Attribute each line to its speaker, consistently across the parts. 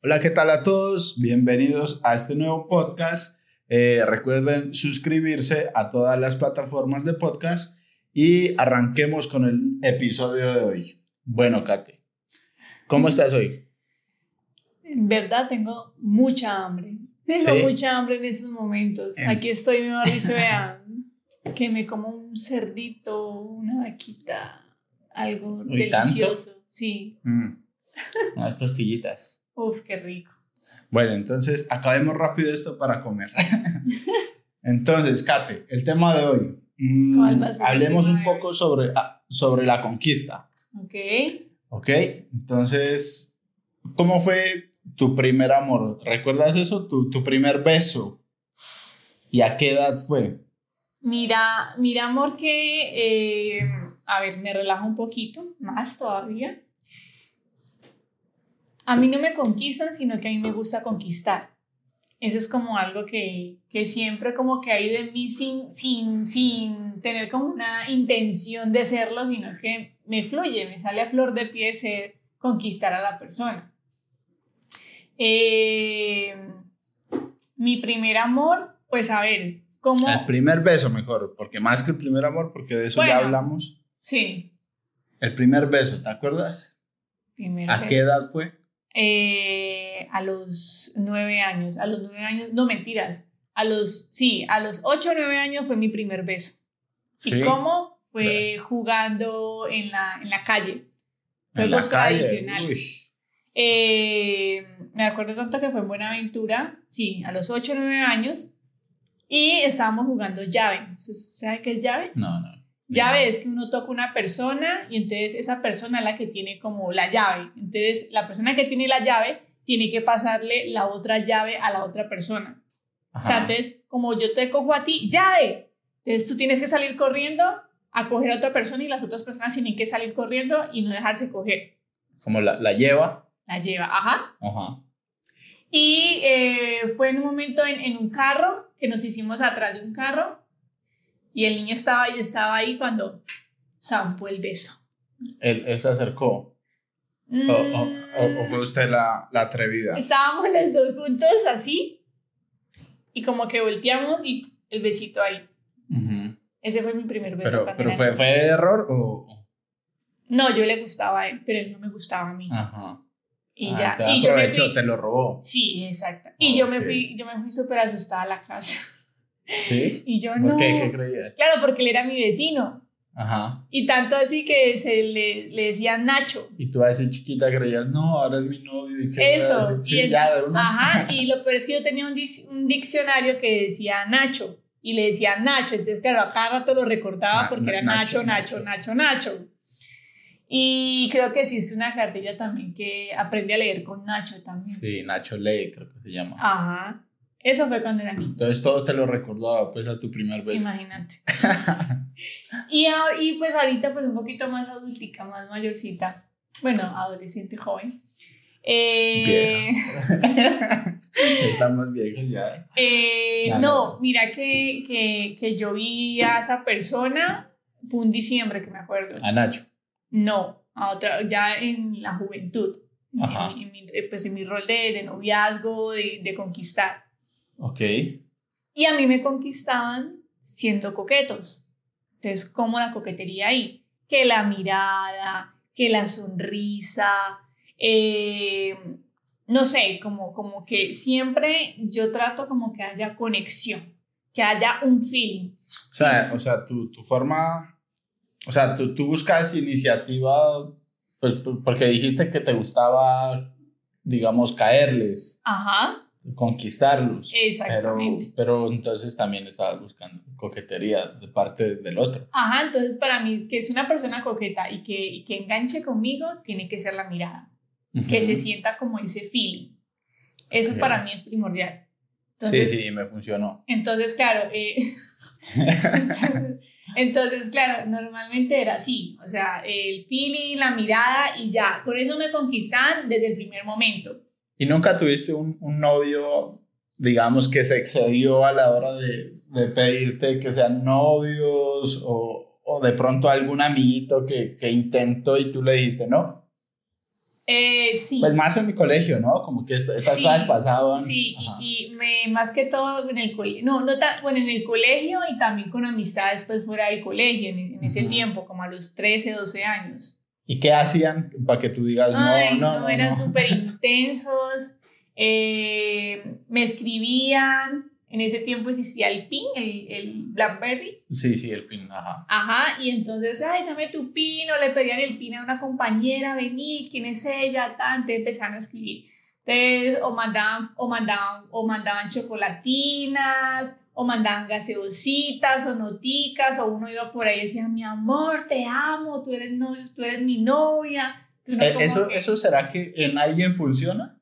Speaker 1: Hola, ¿qué tal a todos? Bienvenidos a este nuevo podcast. Eh, recuerden suscribirse a todas las plataformas de podcast y arranquemos con el episodio de hoy. Bueno, Kate, ¿cómo estás hoy?
Speaker 2: En verdad tengo mucha hambre. Tengo mucha hambre en estos momentos. Aquí estoy, mejor dicho, vean, que me como un cerdito, una vaquita, algo delicioso. Sí.
Speaker 1: Mm. Unas pastillitas.
Speaker 2: Uf, qué rico.
Speaker 1: Bueno, entonces acabemos rápido esto para comer. entonces, Kate, el tema de hoy. Mm, hablemos un poco sobre, ah, sobre la conquista.
Speaker 2: Ok.
Speaker 1: Ok, entonces, ¿cómo fue tu primer amor? ¿Recuerdas eso? Tu, tu primer beso. ¿Y a qué edad fue?
Speaker 2: Mira, mira, amor, que, eh, a ver, me relajo un poquito más todavía a mí no me conquistan, sino que a mí me gusta conquistar. Eso es como algo que, que siempre como que hay de mí sin, sin, sin tener como una intención de serlo, sino que me fluye, me sale a flor de pie ser conquistar a la persona. Eh, mi primer amor, pues a ver, ¿cómo?
Speaker 1: El primer beso mejor, porque más que el primer amor, porque de eso ya hablamos.
Speaker 2: Sí.
Speaker 1: El primer beso, ¿te acuerdas? ¿A qué edad fue?
Speaker 2: Eh, a los nueve años, a los nueve años, no mentiras, a los, sí, a los ocho o nueve años fue mi primer beso. ¿Y cómo? Fue jugando en la, en la calle. Fue los tradicionales. Eh, me acuerdo tanto que fue en Buenaventura, sí, a los ocho o nueve años, y estábamos jugando llave. ¿Sabe qué es llave?
Speaker 1: No, no.
Speaker 2: Llave es que uno toca una persona y entonces esa persona es la que tiene como la llave. Entonces la persona que tiene la llave tiene que pasarle la otra llave a la otra persona. O sea, entonces como yo te cojo a ti, llave. Entonces tú tienes que salir corriendo a coger a otra persona y las otras personas tienen que salir corriendo y no dejarse coger.
Speaker 1: Como la, la lleva.
Speaker 2: La lleva, ajá.
Speaker 1: Ajá.
Speaker 2: Y eh, fue en un momento en, en un carro que nos hicimos atrás de un carro y el niño estaba, yo estaba ahí cuando zampó el beso.
Speaker 1: ¿Él, se acercó? O, fue usted la, la, atrevida?
Speaker 2: Estábamos los dos juntos así y como que volteamos y el besito ahí. Ese fue mi primer beso.
Speaker 1: ¿Pero, pero fue, fue error o...?
Speaker 2: No, yo le gustaba a él, pero él no me gustaba a mí.
Speaker 1: Ajá.
Speaker 2: Y ah, ya.
Speaker 1: Te y yo me fui, te lo robó.
Speaker 2: Sí, exacto. Y yo me fui, yo me fui súper asustada a la casa.
Speaker 1: ¿Sí?
Speaker 2: Y yo no.
Speaker 1: ¿Por qué? ¿Qué creías?
Speaker 2: Claro, porque él era mi vecino.
Speaker 1: Ajá.
Speaker 2: Y tanto así que se le, le decía Nacho.
Speaker 1: Y tú a esa chiquita creías, no, ahora es mi novio. ¿y
Speaker 2: qué Eso.
Speaker 1: Sí, ya, de una.
Speaker 2: Ajá, y lo peor es que yo tenía un, un, diccionario que decía Nacho. Y le decía Nacho. Entonces, claro, a cada rato lo recordaba porque era Nacho, Nacho, Nacho, Nacho, Y creo que existe una cartilla también que aprendí a leer con Nacho también.
Speaker 1: Sí, Nacho lee, creo que se llama.
Speaker 2: Ajá. Eso fue cuando era niño.
Speaker 1: Entonces todo te lo recordaba pues a tu primer beso.
Speaker 2: Imagínate. y, y pues ahorita pues un poquito más adultica, más mayorcita. Bueno, adolescente joven. Eh,
Speaker 1: Estamos viejos ya.
Speaker 2: Eh, no, mira que, que, que yo vi a esa persona, fue un diciembre que me acuerdo.
Speaker 1: ¿A Nacho?
Speaker 2: No, a otra, ya en la juventud. Ajá. En, mi, pues en mi rol de, de noviazgo, de, de conquistar.
Speaker 1: Ok.
Speaker 2: Y a mí me conquistaban siendo coquetos. Entonces, ¿cómo la coquetería ahí? Que la mirada, que la sonrisa, eh, no sé, como, como que siempre yo trato como que haya conexión, que haya un feeling.
Speaker 1: O sea, o sea tu, tu, forma, o sea, tú, tú buscas iniciativa, pues porque dijiste que te gustaba, digamos, caerles.
Speaker 2: Ajá
Speaker 1: conquistarlos.
Speaker 2: Exactamente.
Speaker 1: Pero, pero entonces también estabas buscando coquetería de parte del otro.
Speaker 2: Ajá, entonces para mí, que es una persona coqueta y que, y que enganche conmigo, tiene que ser la mirada. Que se sienta como ese feeling. Eso para mí es primordial.
Speaker 1: Entonces, sí, sí, me funcionó.
Speaker 2: Entonces, claro, eh, entonces, claro, normalmente era así, o sea, el feeling, la mirada y ya, con eso me conquistan desde el primer momento.
Speaker 1: ¿Y nunca tuviste un, un novio, digamos, que se excedió a la hora de, de pedirte que sean novios o, o, de pronto algún amiguito que, que intentó y tú le dijiste no?
Speaker 2: Eh, sí.
Speaker 1: Pues más en mi colegio, ¿no? Como que estas cosas pasaban.
Speaker 2: Sí, y, me, más que todo en el colegio, no, no tan, bueno, en el colegio y también con amistades pues fuera del colegio, en, ese tiempo, como a los 13, 12 años.
Speaker 1: ¿Y qué hacían para que tú digas, no, no, no,
Speaker 2: Eran súper intensos, eh, me escribían, en ese tiempo existía el PIN, el, el, Blackberry.
Speaker 1: Sí, sí, el PIN, ajá.
Speaker 2: Ajá, y entonces, ay, dame tu PIN, o le pedían el PIN a una compañera, vení, ¿quién es ella? Tanto, empezaron a escribir. Entonces, o mandaban, o mandaban, o mandaban chocolatinas, o mandaban gaseositas, o noticas, o uno iba por ahí y decía, mi amor, te amo, tú eres, novio, tú eres mi novia.
Speaker 1: Eh, ¿Eso, ¿Eso será que en alguien funciona?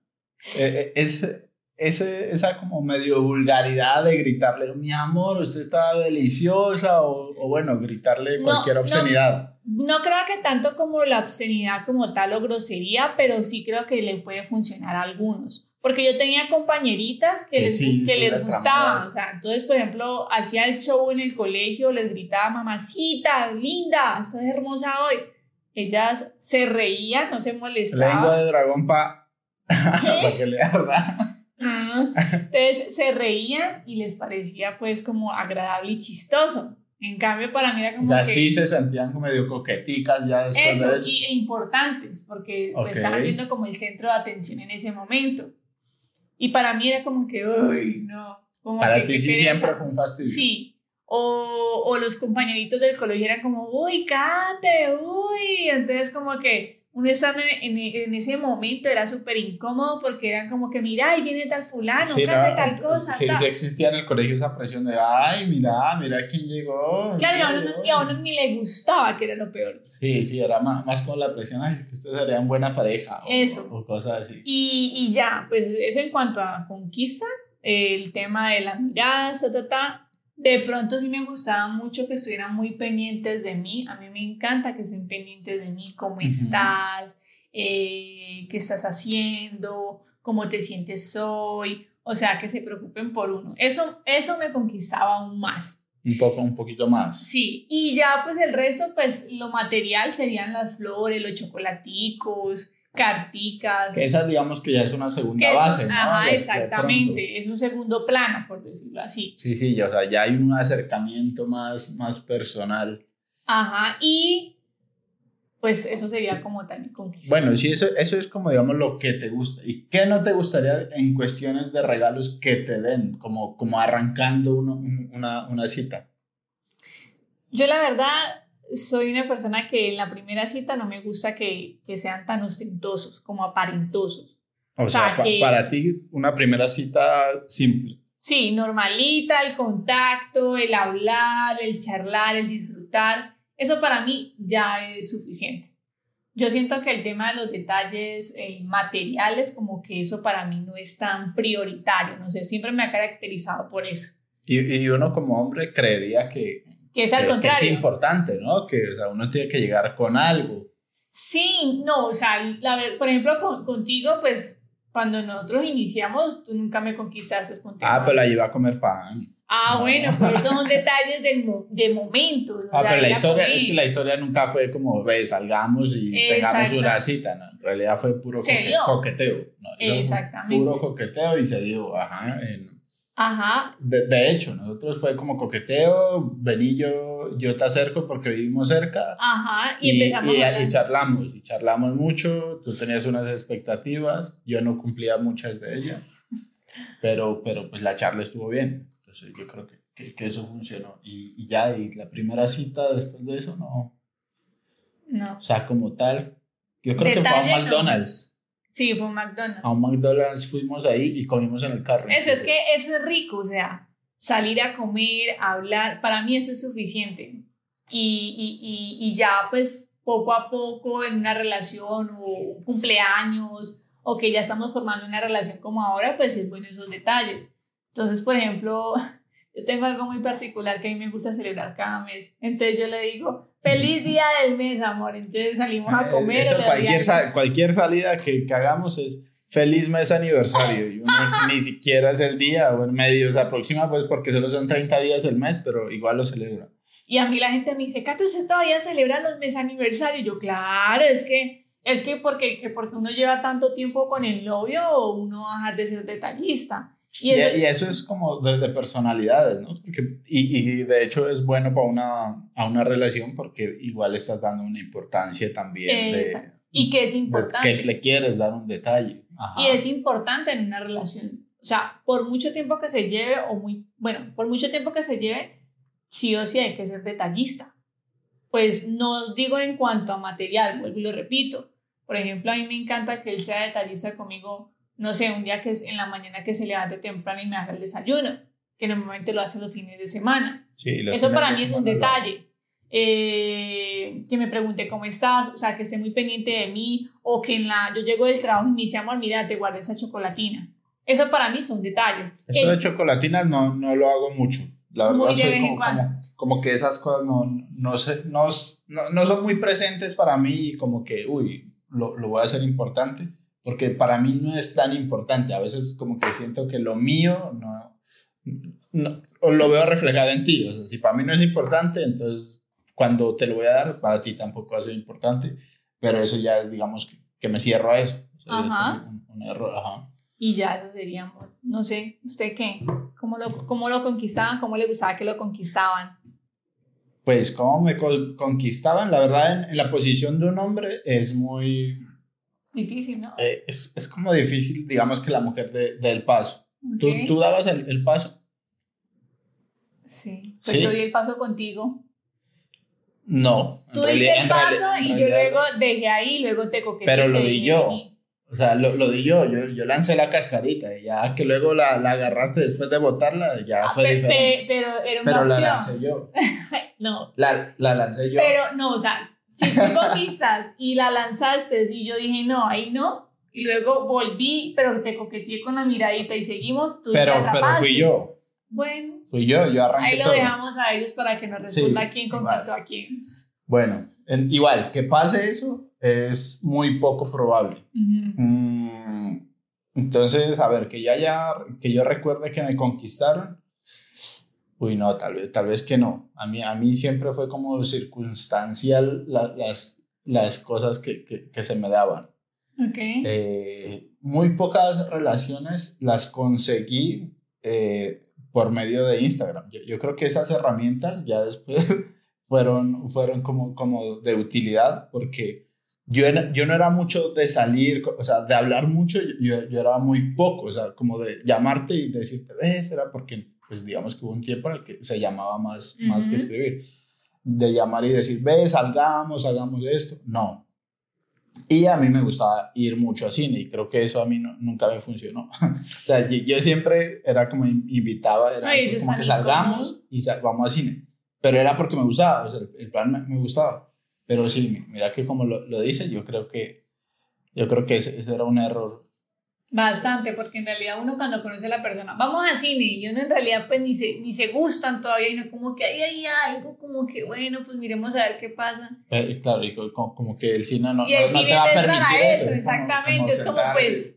Speaker 1: Eh, eh, es, ese, esa como medio vulgaridad de gritarle, mi amor, usted está deliciosa, o, o bueno, gritarle cualquier obscenidad.
Speaker 2: No, creo que tanto como la obscenidad como tal o grosería, pero sí creo que le puede funcionar a algunos. Porque yo tenía compañeritas que, les, que les gustaba, o sea, entonces, por ejemplo, hacía el show en el colegio, les gritaba, mamacita, linda, estás hermosa hoy. Ellas se reían, no se molestaban.
Speaker 1: Lengua de dragón pa... para que le arda.
Speaker 2: Entonces se reían y les parecía pues como agradable y chistoso. En cambio, para mí era como.
Speaker 1: O sea, sí se sentían como medio coqueticas ya después de eso.
Speaker 2: Y, e importantes, porque pues, estaban siendo como el centro de atención en ese momento. Y para mí era como que, uy, no. Como
Speaker 1: para ti sí siempre fue un fastidio.
Speaker 2: Sí. O, o los compañeritos del colegio eran como, uy, cate, uy. Entonces, como que uno estando en, en, ese momento era súper incómodo porque eran como que, mira, ahí viene tal fulano, sí, tal cosa.
Speaker 1: Sí, sí existía en el colegio esa presión de, ay, mira, mira quién llegó.
Speaker 2: Claro, y a, uno, y a uno ni le gustaba, que era lo peor.
Speaker 1: Sí, sí, era más, más con la presión, ay, que ustedes serían buena pareja. O, eso. O, cosas así.
Speaker 2: Y, y ya, pues eso en cuanto a conquista, el tema de las miradas, ta, ta, ta, de pronto sí me gustaba mucho que estuvieran muy pendientes de mí. A mí me encanta que estén pendientes de mí, cómo estás, eh, qué estás haciendo, cómo te sientes hoy. O sea, que se preocupen por uno. Eso, eso me conquistaba aún más.
Speaker 1: Un poco, un poquito más.
Speaker 2: Sí, y ya pues el resto, pues lo material serían las flores, los chocolaticos, carticas.
Speaker 1: Que esa digamos que ya es una segunda base, ¿no?
Speaker 2: Ajá, exactamente, es un segundo plano, por decirlo así.
Speaker 1: Sí, sí, o sea, ya hay un acercamiento más, más personal.
Speaker 2: Ajá, y pues eso sería como tan conquista.
Speaker 1: Bueno, sí, eso, eso es como, digamos, lo que te gusta. ¿Y qué no te gustaría en cuestiones de regalos que te den, como, como arrancando una, una cita?
Speaker 2: Yo la verdad soy una persona que en la primera cita no me gusta que, que sean tan ostentosos, como aparentosos.
Speaker 1: O, sea, para ti una primera cita simple.
Speaker 2: Sí, normalita, el contacto, el hablar, el charlar, el disfrutar, eso para mí ya es suficiente. Yo siento que el tema de los detalles eh, materiales, como que eso para mí no es tan prioritario, no sé, siempre me ha caracterizado por eso.
Speaker 1: Y, y uno como hombre creería que
Speaker 2: que es al contrario.
Speaker 1: Que es importante, ¿no? Que o sea, uno tiene que llegar con algo.
Speaker 2: Sí, no, o sea, la, por ejemplo, contigo, pues cuando nosotros iniciamos, tú nunca me conquistaste contigo.
Speaker 1: Ah, pero la iba a comer pan.
Speaker 2: Ah, bueno, pues son detalles del, de momentos.
Speaker 1: Ah, pero la historia, es que la historia nunca fue como, ve, salgamos y tengamos una cita, ¿no? En realidad fue puro coqueteo. ¿no? Exactamente. Puro coqueteo y se dio, ajá, en,
Speaker 2: Ajá.
Speaker 1: De, de, hecho, nosotros fue como coqueteo, vení yo, yo te acerco porque vivimos cerca.
Speaker 2: Ajá, y, empezamos
Speaker 1: y, a y charlamos, y charlamos mucho, tú tenías unas expectativas, yo no cumplía muchas de ellas, pero, pero pues la charla estuvo bien, entonces yo creo que, que, que eso funcionó. Y, y, ya, y la primera cita después de eso, no.
Speaker 2: No.
Speaker 1: O sea, como tal, yo creo que fue a McDonald's.
Speaker 2: Sí, fue un McDonald's. A
Speaker 1: un McDonald's fuimos ahí y comimos en el carro.
Speaker 2: Eso es que eso es rico, o sea, salir a comer, hablar, para mí eso es suficiente. Y, y, y, y ya pues poco a poco en una relación o un cumpleaños o que ya estamos formando una relación como ahora, pues es bueno esos detalles. Entonces, por ejemplo, yo tengo algo muy particular que a mí me gusta celebrar cada mes. Entonces yo le digo, feliz día del mes, amor. Entonces salimos a eh, comer.
Speaker 1: Eso, cualquier, cualquier salida que, que, hagamos es feliz mes aniversario. Y uno ni siquiera es el día o en medio, se aproxima pues porque solo son 30 días el mes, pero igual lo celebra.
Speaker 2: Y a mí la gente me dice, Cato, ¿usted todavía celebra los mes aniversarios? Yo, claro, es que es que porque, que porque uno lleva tanto tiempo con el novio o uno va a dejar de ser detallista.
Speaker 1: Y eso, y, eso es como de, personalidades, ¿no? y, y, de hecho es bueno para una, a una relación porque igual estás dando una importancia también. De,
Speaker 2: y que es importante.
Speaker 1: que le quieres dar un detalle.
Speaker 2: Y es importante en una relación. O sea, por mucho tiempo que se lleve, o muy, bueno, por mucho tiempo que se lleve, sí o sí hay que ser detallista. Pues no digo en cuanto a material, vuelvo y lo repito. Por ejemplo, a mí me encanta que él sea detallista conmigo no sé, un día que es en la mañana que se levante temprano y me haga el desayuno, que normalmente lo hace los fines de semana. Eso para mí es un detalle. Eh, que me pregunte cómo estás, o sea, que esté muy pendiente de mí, o que en la, yo llego del trabajo y me dice, amor, mira, te guardé esa chocolatina. Eso para mí son detalles.
Speaker 1: Eso de chocolatinas no, no lo hago mucho. La verdad, soy como, como, como, que esas cosas no, no, sé, no, no, no, son muy presentes para mí y como que, uy, lo, lo voy a hacer importante porque para mí no es tan importante. A veces como que siento que lo mío no, no lo veo reflejado en ti. O sea, si para mí no es importante, entonces cuando te lo voy a dar, para ti tampoco va a ser importante. Pero eso ya es, digamos, que, me cierro a eso. ajá. un, error, ajá.
Speaker 2: Y ya eso sería amor. No sé, ¿usted qué? ¿Cómo lo, cómo lo conquistaban? ¿Cómo le gustaba que lo conquistaban?
Speaker 1: Pues, ¿cómo me conquistaban? La verdad, en la posición de un hombre es muy
Speaker 2: Difícil, ¿no?
Speaker 1: Eh, es, es, como difícil, digamos, que la mujer dé de, el paso. ¿Tú, ¿Tú, dabas el, el, paso?
Speaker 2: Sí. Pues yo di el paso contigo.
Speaker 1: No.
Speaker 2: Tú diste el paso y yo luego dejé ahí, luego te coqueteé.
Speaker 1: Pero lo di yo. O sea, lo, lo di yo. yo. yo. lancé la cascarita y ya que luego la, la agarraste después de botarla, ya ah, fue diferente.
Speaker 2: pero era una pero
Speaker 1: opción. la lancé yo.
Speaker 2: no.
Speaker 1: La, la lancé yo.
Speaker 2: Pero no, o sea, si tú conquistas y la lanzaste y yo dije, no, ahí no, y luego volví, pero te coqueteé con la miradita y seguimos, tú
Speaker 1: pero, pero fui yo.
Speaker 2: Bueno.
Speaker 1: Fui yo, yo arranqué
Speaker 2: Ahí lo dejamos a ellos para que nos responda quién conquistó a quién.
Speaker 1: Bueno, igual, que pase eso es muy poco probable. Mm, entonces, a ver, que ya, ya, que yo recuerde que me conquistaron, Uy, no, tal vez, tal vez que no. A mí, a mí siempre fue como circunstancial las, las cosas que, que, se me daban.
Speaker 2: Okay.
Speaker 1: Eh, muy pocas relaciones las conseguí eh, por medio de Instagram. Yo, yo, creo que esas herramientas ya después fueron, fueron como, como de utilidad porque yo, yo no era mucho de salir, o sea, de hablar mucho, yo, yo era muy poco, o sea, como de llamarte y decirte, ves, era porque pues digamos que hubo un tiempo en el que se llamaba más, más que escribir. De llamar y decir, ve, salgamos, hagamos esto. No. Y a mí me gustaba ir mucho a cine y creo que eso a mí nunca me funcionó. o sea, yo, siempre era como invitaba, era como que salgamos y vamos a cine. Pero era porque me gustaba, o sea, el, plan me, gustaba. Pero sí, mira que como lo, lo dice, yo creo que, yo creo que ese, ese era un error
Speaker 2: Bastante, porque en realidad uno cuando conoce a la persona, vamos al cine y uno en realidad pues ni se, ni se gustan todavía y no como que hay ahí algo como que bueno, pues miremos a ver qué pasa.
Speaker 1: Eh, claro, y como, que el cine no, no, te va a permitir
Speaker 2: eso. exactamente, es como pues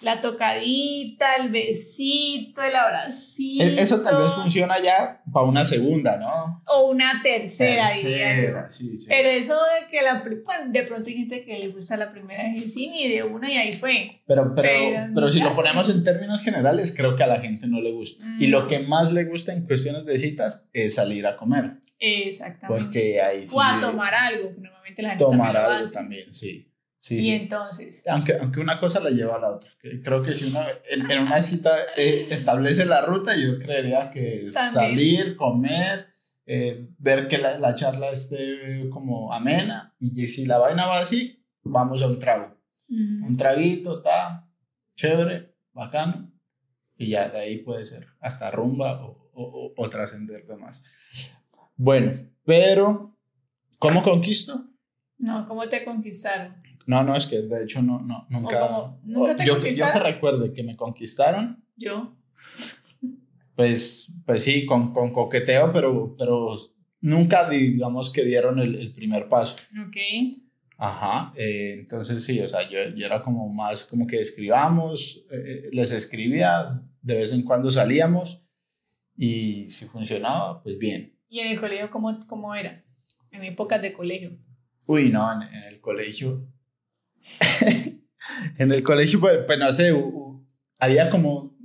Speaker 2: la tocadita, el besito, el abracito.
Speaker 1: E-, eso tal vez funciona ya para una segunda, ¿no?
Speaker 2: O una tercera, tercera sí, sí. Pero eso de que la de pronto hay gente que le gusta la primera vez el cine y de una y ahí fue.
Speaker 1: Pero, pero, pero, si lo ponemos en términos generales, creo que a la gente no le gusta. Y lo mm. que más le gusta en cuestiones de citas es salir a comer.
Speaker 2: Exactamente.
Speaker 1: Porque ahí sí.
Speaker 2: O a tomar algo, normalmente la gente
Speaker 1: Tomar algo también, sí
Speaker 2: y entonces.
Speaker 1: Aunque, aunque una cosa la lleva a la otra. creo que si uno en, en una cita eh, establece la ruta, yo creería que salir, comer, eh, ver que la, la, charla esté como amena. Y si la vaina va así, vamos a un trago. Un traguito, está chévere, bacano. Y ya de ahí puede ser hasta rumba o, o, o trascender demás. Bueno, pero, ¿cómo conquisto?
Speaker 2: No, ¿cómo te conquistaron?
Speaker 1: No, no, es que de hecho no, no nunca.
Speaker 2: ¿Nunca te
Speaker 1: yo, yo que recuerde que me conquistaron.
Speaker 2: Yo.
Speaker 1: Pues, pues sí, con, con coqueteo, pero, pero nunca digamos que dieron el, el primer paso.
Speaker 2: Ok.
Speaker 1: Ajá, eh, entonces sí, o sea, yo, yo, era como más como que escribamos, eh, les escribía, de vez en cuando salíamos y si funcionaba, pues bien.
Speaker 2: ¿Y en el colegio cómo, cómo era? En épocas de colegio.
Speaker 1: Uy, no, en el colegio en el colegio, pues, pues no sé, había como,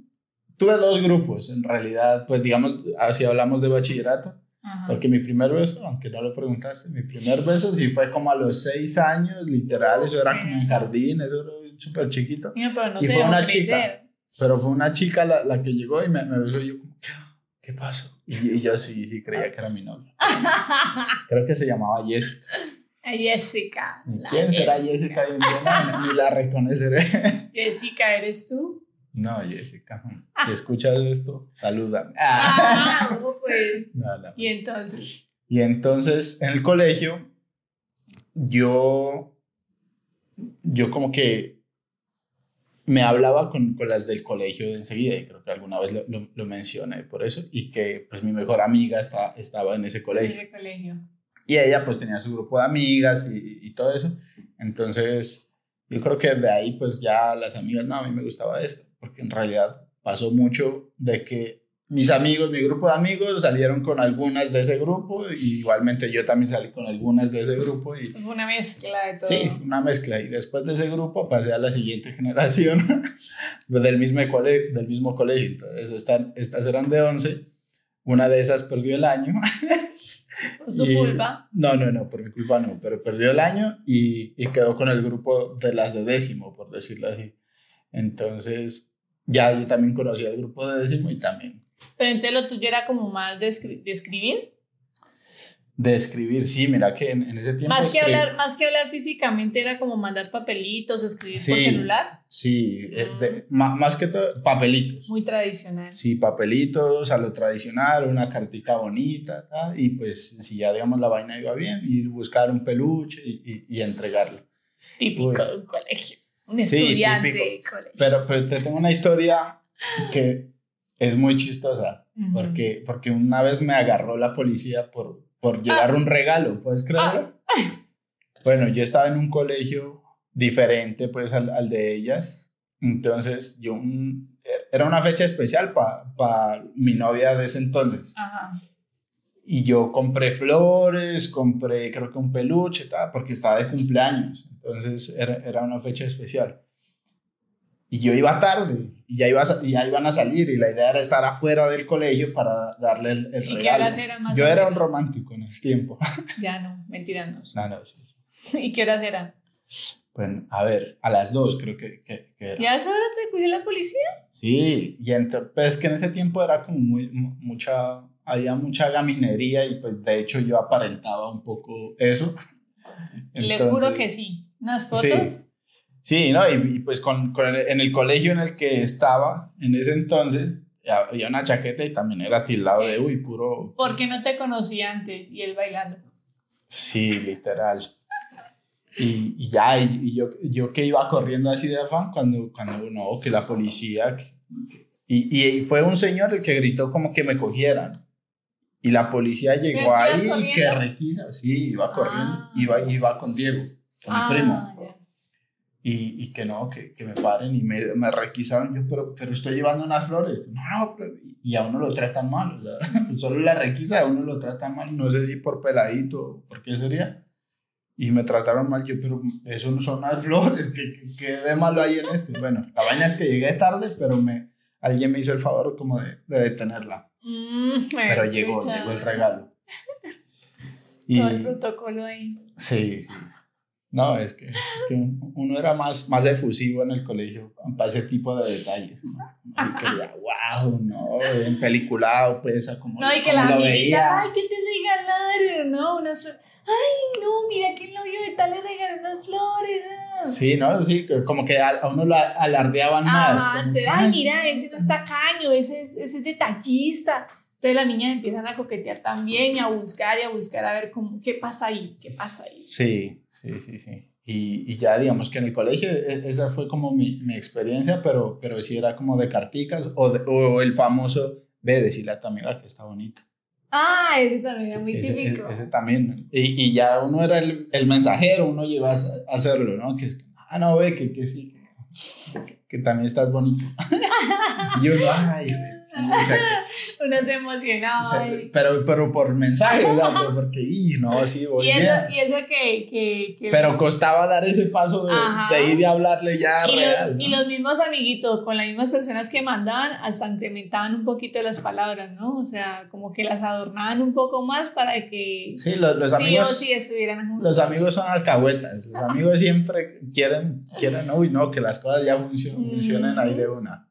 Speaker 1: tuve dos grupos, en realidad, pues digamos, así hablamos de bachillerato, porque mi primer beso, aunque no lo preguntaste, mi primer beso sí fue como a los seis años, literal, eso era como en jardín, eso era súper chiquito.
Speaker 2: pero no
Speaker 1: y fue una chica, pero fue una chica la, la que llegó y me, me besó y yo como, ¿qué pasó? Y, y, yo sí, sí creía que era mi novia. Creo que se llamaba Jessica.
Speaker 2: Jessica.
Speaker 1: ¿Quién será Jessica? Ni la reconoceré.
Speaker 2: Jessica, ¿eres tú?
Speaker 1: No, Jessica. Si escuchas esto, salúdame.
Speaker 2: Ah, pues? No, no. Y entonces.
Speaker 1: Y entonces, en el colegio, yo, yo como que me hablaba con, con las del colegio de enseguida, y creo que alguna vez lo, lo, mencioné por eso, y que pues mi mejor amiga está, estaba en ese colegio.
Speaker 2: En ese colegio.
Speaker 1: Y ella pues tenía su grupo de amigas y, y, todo eso. Entonces, yo creo que de ahí pues ya las amigas, no, a mí me gustaba esto, porque en realidad pasó mucho de que mis amigos, mi grupo de amigos salieron con algunas de ese grupo y igualmente yo también salí con algunas de ese grupo. Y,
Speaker 2: Fue una mezcla de todo.
Speaker 1: Sí, una mezcla. Y después de ese grupo pasé a la siguiente generación del, mismo cole, del mismo colegio. Entonces estas, estas eran de 11. Una de esas perdió el año.
Speaker 2: ¿Por su culpa?
Speaker 1: No, no, no, por mi culpa no, pero perdió el año y, y, quedó con el grupo de las de décimo, por decirlo así. Entonces, ya yo también conocí al grupo de décimo y también.
Speaker 2: Pero entonces lo tuyo era como más de, de escribir
Speaker 1: de escribir, sí, mira que en, ese tiempo...
Speaker 2: Más que, hablar, más que hablar físicamente era como mandar papelitos, escribir por celular.
Speaker 1: Sí, eh, mm. más que todo, papelitos.
Speaker 2: Muy tradicional.
Speaker 1: Sí, papelitos, a lo tradicional, una cartica bonita, y pues si ya digamos la vaina iba bien, ir buscar un peluche y, y, entregarlo.
Speaker 2: Típico de un colegio, un estudiante de colegio.
Speaker 1: Pero, pero te tengo una historia que es muy chistosa, porque, porque una vez me agarró la policía por por llevar un regalo, ¿puedes creerlo? Bueno, yo estaba en un colegio diferente pues al, al de ellas, entonces yo era una fecha especial para pa mi novia de ese entonces. Ajá. Y yo compré flores, compré creo que un peluche, tal, porque estaba de cumpleaños, entonces era, era una fecha especial. Y yo iba tarde y ya, iba, ya iban a salir y la idea era estar afuera del colegio para darle el, el
Speaker 2: ¿Y
Speaker 1: regalo.
Speaker 2: Qué horas más
Speaker 1: yo era un romántico en el tiempo.
Speaker 2: Ya no, mentira no.
Speaker 1: No, no.
Speaker 2: ¿Y qué horas eran?
Speaker 1: Bueno, a ver, a las dos creo que, que, que era.
Speaker 2: ¿Ya a esa hora te cogió la policía?
Speaker 1: Sí, y entonces, pues que en ese tiempo era como muy, mucha, había mucha gaminería y pues de hecho yo aparentaba un poco eso.
Speaker 2: Les juro que sí. Unas fotos.
Speaker 1: Sí, ¿no? Y, pues con, con en el colegio en el que estaba en ese entonces, había una chaqueta y también era tildado de, uy, puro...
Speaker 2: Porque no te conocí antes y él bailando.
Speaker 1: Sí, literal. Y, y ya, y, yo, yo que iba corriendo así de afán cuando, cuando no, que la policía... y, y fue un señor el que gritó como que me cogieran. Y la policía llegó ahí y que requisa, sí, iba corriendo, ah. iba, iba con Diego, con mi ah, primo y, y que no, que, que, me paren y me, me, requisaron. Yo, pero, pero estoy llevando unas flores. No, no, y a uno lo tratan mal. O sea, solo la requisa a uno lo tratan mal. No sé si por peladito por qué sería. Y me trataron mal. Yo, pero eso no son unas flores. ¿Qué, qué, de malo hay en esto? Bueno, la vaina es que llegué tarde, pero me, alguien me hizo el favor como de, de detenerla.
Speaker 2: Mm,
Speaker 1: pero llegó, llegó el regalo.
Speaker 2: Y, Todo el protocolo ahí.
Speaker 1: Sí, sí. No, es que, es que uno era más, más efusivo en el colegio para ese tipo de detalles. ¿no? Así que ya, wow, no, en peliculado, pues, como,
Speaker 2: no, y que la lo veía. Ay, ¿qué te regalaron? No, unas flores. Ay, no, mira que el novio de tal le regaló unas flores.
Speaker 1: Sí, ¿no? Sí, como que a, uno lo alardeaban más.
Speaker 2: ay, mira, ese no está caño, ese es, ese es detallista. Entonces las niñas empiezan a coquetear también y a buscar y a buscar a ver cómo, qué pasa ahí, qué pasa ahí.
Speaker 1: Sí, sí, sí, sí. Y, y ya digamos que en el colegio e, esa fue como mi, mi experiencia, pero, pero sí era como de carticas o, o el famoso, ve, decirle a tu amiga que está bonita.
Speaker 2: Ah, ese también era muy típico.
Speaker 1: Ese, también. Y, y, ya uno era el, el, mensajero, uno llegó a hacerlo, ¿no? Que es, ah, no, ve, que, que sí, que, que, también estás bonito. y uno, ay,
Speaker 2: Uno se emocionaba.
Speaker 1: pero, pero por mensaje, ¿verdad? Porque, y no, sí, voy
Speaker 2: y eso, Y eso que, que, que
Speaker 1: Pero costaba dar ese paso de, de, ir y hablarle ya
Speaker 2: y
Speaker 1: real.
Speaker 2: Los, Y los mismos amiguitos, con las mismas personas que mandaban, hasta incrementaban un poquito las palabras, ¿no? O sea, como que las adornaban un poco más para que
Speaker 1: sí, los, los amigos,
Speaker 2: sí o sí estuvieran juntos.
Speaker 1: Los amigos son alcahuetas. Los amigos siempre quieren, quieren, uy, no, que las cosas ya funcionen, funcionen ahí de una.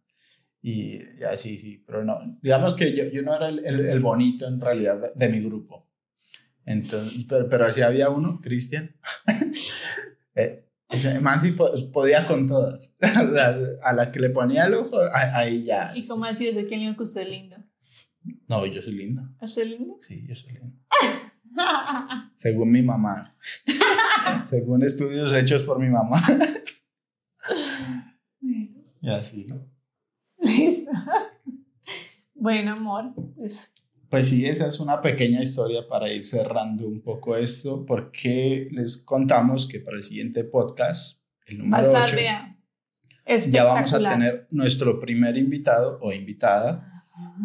Speaker 1: Y, así, sí, pero no, digamos que yo, yo no era el, el, bonito en realidad de, mi grupo. Entonces, pero, pero así había uno, Cristian. eh, ese man sí podía con todas. a la que le ponía el ojo, ahí ya.
Speaker 2: ¿Y cómo así? ¿De quién dijo que usted es lindo?
Speaker 1: No, yo soy lindo.
Speaker 2: ¿Usted es lindo?
Speaker 1: Sí, yo soy lindo. Según mi mamá. Según estudios hechos por mi mamá. y así.
Speaker 2: Listo. Bueno, amor. Pues...
Speaker 1: pues sí, esa es una pequeña historia para ir cerrando un poco esto, porque les contamos que para el siguiente podcast, el número 8, ya vamos a tener nuestro primer invitado o invitada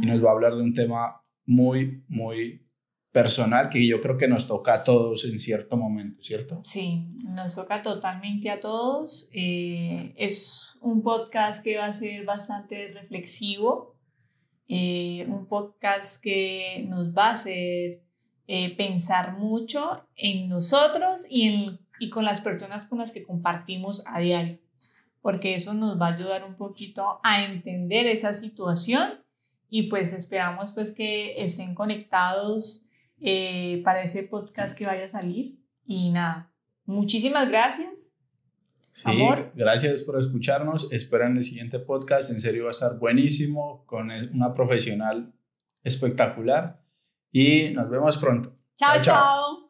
Speaker 1: y nos va a hablar de un tema muy, muy personal que yo creo que nos toca a todos en cierto momento, ¿cierto?
Speaker 2: Sí, nos toca totalmente a todos. Eh, es un podcast que va a ser bastante reflexivo, eh, un podcast que nos va a hacer eh, pensar mucho en nosotros y, en, y con las personas con las que compartimos a diario, porque eso nos va a ayudar un poquito a entender esa situación y pues esperamos pues que estén conectados eh, para ese podcast que vaya a salir. Y nada, muchísimas gracias.
Speaker 1: Sí, Amor. gracias por escucharnos. Esperan el siguiente podcast. En serio va a estar buenísimo con una profesional espectacular. Y nos vemos pronto.
Speaker 2: chao. chao.